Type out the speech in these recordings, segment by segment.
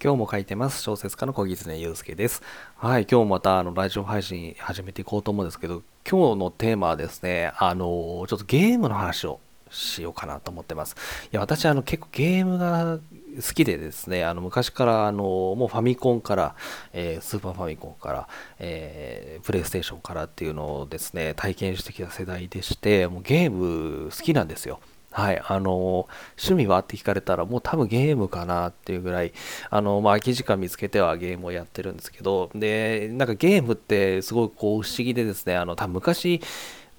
今日も書いてます。小説家の小木常祐介です。はい、今日またあのラジオ配信始めていこうと思うんですけど、今日のテーマはですね、あの、ちょっとゲームの話をしようかなと思ってます。いや、私あの結構ゲームが好きでですね、あの昔からあのもうファミコンから、えー、スーパーファミコンから、え、プレイステーションからっていうのをですね、体験してきた世代でして、もうゲーム好きなんですよ。はい、あの趣味は？って聞かれたらもう多分ゲームかなっていうぐらいあの、まあ、空き時間見つけてはゲームをやってるんですけどでなんかゲームってすごいこう不思議でですねあの多分昔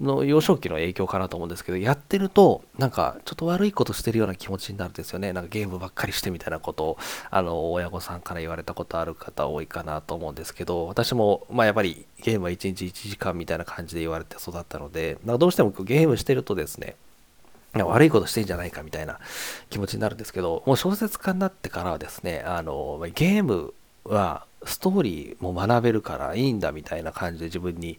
の幼少期の影響かなと思うんですけどやってるとなんかちょっと悪いことしてるような気持ちになるんですよね。なんかゲームばっかりしてみたいなことをあの親御さんから言われたことある方多いかなと思うんですけど私もまあやっぱりゲームは1日1時間みたいな感じで言われて育ったのでなんかどうしてもゲームしてるとですね悪いことしてんじゃないかみたいな気持ちになるんですけど、もう小説家になってからはですね、あの、ゲームはストーリーも学べるからいいんだみたいな感じで自分に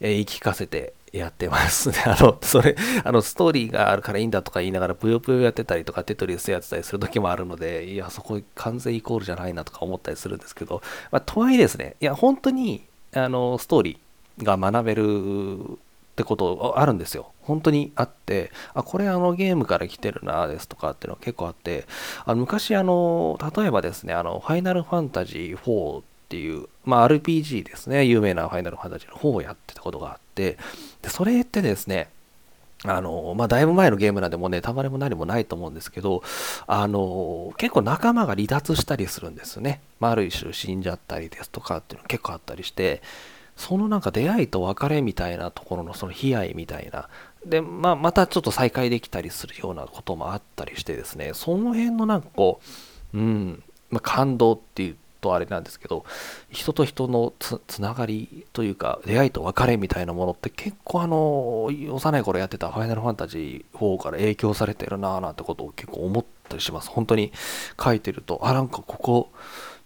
言い聞かせてやってますね。あの、それ、あの、ストーリーがあるからいいんだとか言いながら、ぷよぷよやってたりとか、テトリスやってたりする時もあるので、いや、そこ完全イコールじゃないなとか思ったりするんですけど、まあ、とはいえですね、いや、本当に、あの、ストーリーが学べるってことあるんですよ。本当にあって、あ、これあのゲームから来てるなですとかっていうのは結構あって、あの昔あの、例えばですね、あの、ファイナルファンタジー4っていう、まあ RPG ですね、有名なファイナルファンタジーの4をやってたことがあって、で、それってですね、あの、まあ、だいぶ前のゲームなんでもうネタバレも何もないと思うんですけど、あの、結構仲間が離脱したりするんですね。まあ、ある種死んじゃったりですとかっていうの結構あったりして、そのなんか出会いと別れみたいなところのその悲哀みたいな。で、まあ、またちょっと再会できたりするようなこともあったりしてですね。その辺のなんかこう、うんまあ、感動っていうとあれなんですけど人と人のつながりというか出会いと別れみたいなものって結構あの幼い頃やってた「ファイナルファンタジー4」から影響されてるなぁなんてことを結構思ったりします。本当に書いてるとあなんかここ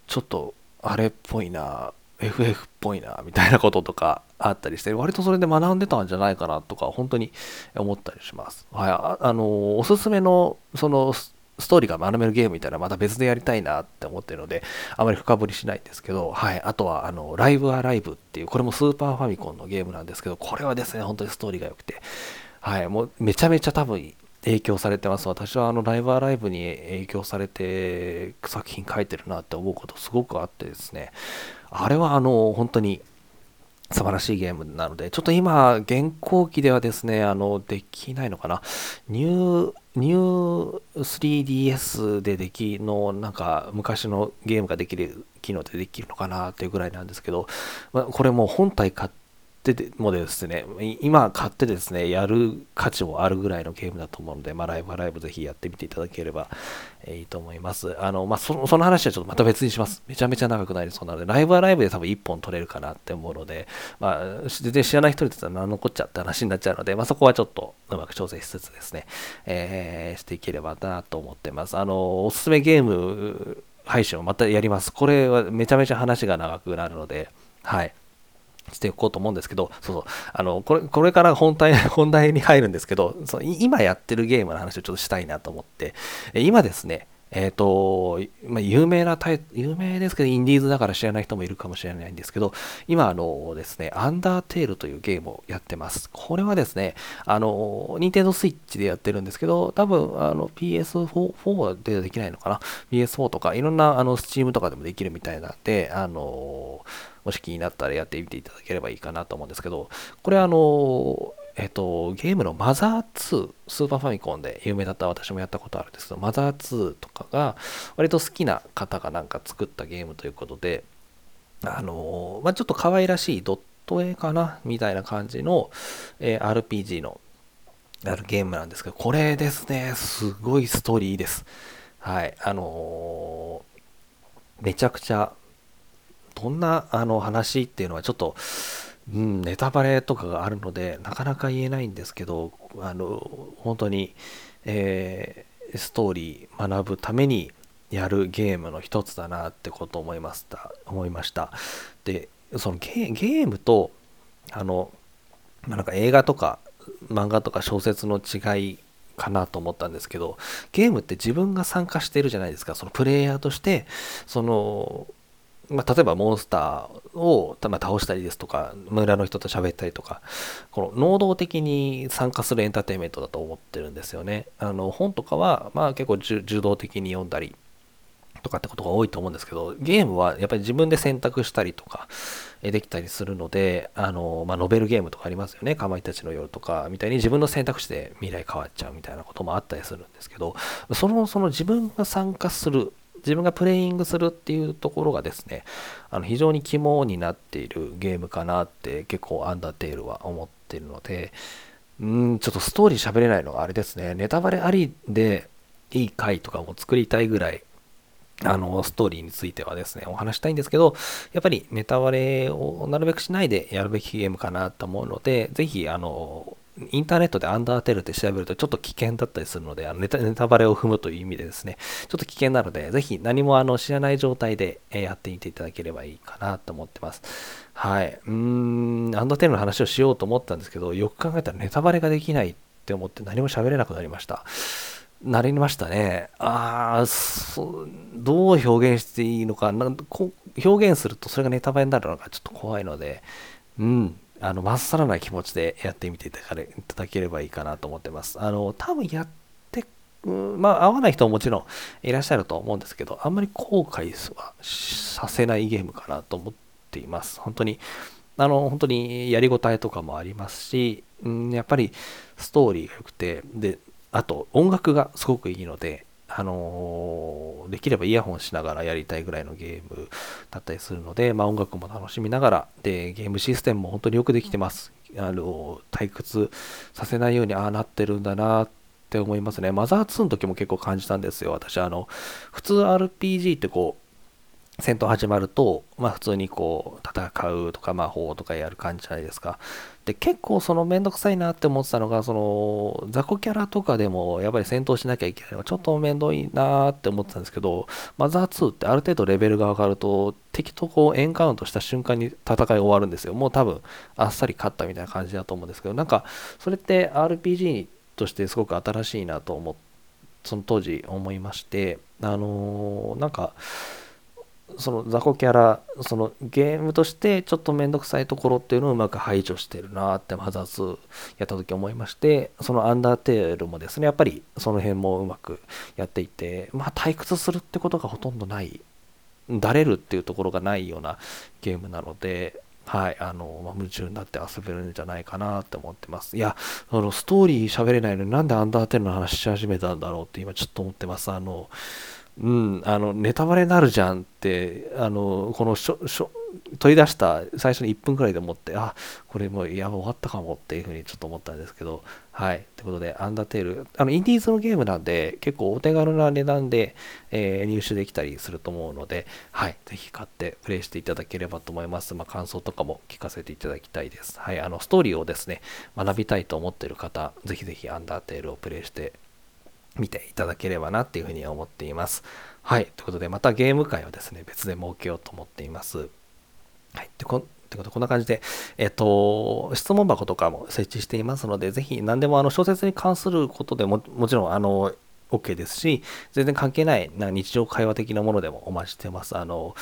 ちょっとあれっぽいな FF っぽいなみたいなこととか あったりして割とそれで学んでたんじゃないかなとか本当に思ったりします。はい、ああのおすすめのそのストーリーが学べるゲームみたいなまた別でやりたいなって思ってるのであまり深掘りしないんですけど、はい、あとはあのライブアライブっていうこれもスーパーファミコンのゲームなんですけどこれはですね本当にストーリーが良くてはい、もうめちゃめちゃ多分影響されてます。私はあのライブアライブに影響されて作品書いてるなって思うことすごくあってですね、あれはあの本当に素晴らしいゲームなので、ちょっと今、現行機ではですね、あの、できないのかな。ニュー、ニュー 3DS でできの、なんか、昔のゲームができる機能でできるのかなっていうぐらいなんですけど、まあ、これもう本体買って、ってもですね、今買ってですね、やる価値もあるぐらいのゲームだと思うので、まあ、ライブライブぜひやってみていただければ、えいいと思います。あの、まあ、その、その話はちょっとまた別にします。めちゃめちゃ長くなりそうなので、ライブはライブで多分1本取れるかなって思うので、まあ、全然知らない人にとっては何のこっちゃって話になっちゃうので、まあ、そこはちょっとうまく調整しつつですね、えー、していければなと思ってます。あの、おすすめゲーム配信をまたやります。これはめちゃめちゃ話が長くなるので、はい。していこうと思うんですけど、そうそう、あの、これ、これから本題、本題に入るんですけど、その今やってるゲームの話をちょっとしたいなと思って、今ですね、えっ、ー、と、まあ、有名なタイ有名ですけど、インディーズだから知らない人もいるかもしれないんですけど、今、あのですね、アンダーテールというゲームをやってます。これはですね、あの、ニンテンドスイッチでやってるんですけど、多分、あの、PS4 でできないのかな ?PS4 とか、いろんな、あの、スチームとかでもできるみたいなんで、あの、もし気になったらやってみていただければいいかなと思うんですけど、これあの、えっと、ゲームのマザー2、スーパーファミコンで有名だった私もやったことあるんですけど、マザー2とかが割と好きな方がなんか作ったゲームということで、あの、まあ、ちょっと可愛らしいドット絵かなみたいな感じの、え、RPG のあるゲームなんですけど、これですね、すごいストーリーです。はい、あのー、めちゃくちゃどんなあの話っていうのはちょっと、うん、ネタバレとかがあるのでなかなか言えないんですけどあの本当に、えー、ストーリー学ぶためにやるゲームの一つだなってことを思いました思いましたでそのゲームとあのなんか映画とか漫画とか小説の違いかなと思ったんですけど、ゲームって自分が参加してるじゃないですか。そのプレイヤーとして、その、まあ、例えばモンスターを、倒したりですとか、村の人と喋ったりとか、この能動的に参加するエンターテインメントだと思ってるんですよね。あの本とかは、まあ、結構受動的に読んだりとかってことが多いと思うんですけど、ゲームはやっぱり自分で選択したりとか、できたりするので、あの、まあ、ノベルゲームとかありますよね。かまいたちの夜とか、みたいに自分の選択肢で未来変わっちゃうみたいなこともあったりするんですけど、その、その自分が参加する、自分がプレイングするっていうところがですね、あの非常に肝になっているゲームかなって結構アンダーテールは思ってるので、うん、ちょっとストーリー喋れないのがあれですね。ネタバレありでいい回とかも作りたいぐらいあの、ストーリーについてはですね、お話したいんですけど、やっぱりネタバレをなるべくしないでやるべきゲームかなと思うので、ぜひ、あの、インターネットでアンダーテールって調べるとちょっと危険だったりするので、あのネタネタバレを踏むという意味でですね、ちょっと危険なので、ぜひ何もあの知らない状態でやってみていただければいいかなと思ってます。はい。うーん、アンダーテールの話をしようと思ったんですけど、よく考えたらネタバレができないって思って何も喋れなくなりました。なりましたね。ああ、どう表現していいのかなんこ表現するとそれがネタバレになるのがちょっと怖いので、うん、あの、まっさらな気持ちでやってみていただければいいかなと思ってます。あの、多分やって、まあ、合わない人ももちろんいらっしゃると思うんですけど、あんまり後悔はさせないゲームかなと思っています。本当に、あの、本当にやりごたえとかもありますし、うん、やっぱりストーリーが良くて、で、あと音楽がすごくいいので、あのー、できればイヤホンしながらやりたいぐらいのゲームだったりするので、まあ、音楽も楽しみながら、で、ゲームシステムも本当によくできてます。あの、退屈させないようにああなってるんだなって思いますね。マザー2の時も結構感じたんですよ。私、あの、普通 RPG ってこう、戦闘始まると、まあ普通にこう戦うとか魔法とかやる感じじゃないですか。で、結構そのめんどくさいなって思ってたのが、その雑魚キャラとかでもやっぱり戦闘しなきゃいけないのがちょっとめんどいなって思ってたんですけど、マザー2ってある程度レベルが上がると敵とこうエンカウントした瞬間に戦い終わるんですよ。もう多分あっさり勝ったみたいな感じだと思うんですけど、なんかそれって RPG としてすごく新しいなと思って、その当時思いまして、あのー、なんか、その雑魚キャラそのゲームとしてちょっと面倒くさいところっていうのをうまく排除してるなってマザー2やった時思いましてそのアンダーテールもですねやっぱりその辺もうまくやっていてまあ退屈するってことがほとんどないだれるっていうところがないようなゲームなのではい、あの、まあ、夢中になって遊べるんじゃないかなって思ってます。いや、あの、ストーリー喋れないのになんでアンダーテールの話し始めたんだろうって今ちょっと思ってます。あの、うん、あのネタバレになるじゃんってあのこのしょしょ取り出した最初に1分くらいで思ってあこれもうやば終わったかもっていうふうにちょっと思ったんですけどはい。ということでアンダーテール。あのインディーズのゲームなんで結構お手軽な値段で、えー、入手できたりすると思うのではい。ぜひ買ってプレイしていただければと思います。まあ、感想とかも聞かせていただきたいです。はい。あのストーリーをですね学びたいと思っている方ぜひぜひアンダーテールをプレイして見ていただければなっていうふうに思っています。はい。ということで、またゲーム会をですね、別で設けようと思っています。はい。でこということこんな感じで、えっと、質問箱とかも設置していますので、ぜひ何でもあの小説に関することでも、もちろん、あの、OK ですし、全然関係ないな日常会話的なものでもお待ちしてます。あの、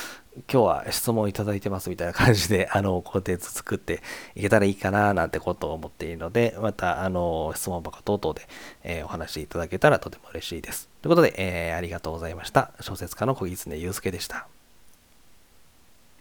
今日は質問いただいてますみたいな感じで、あの、コンテンツ作っていけたらいいかななんてことを思っているので、また、あの、質問箱等々で、えー、お話しいただけたらとても嬉しいです。ということで、えー、ありがとうございました。小説家の小木常祐介でした。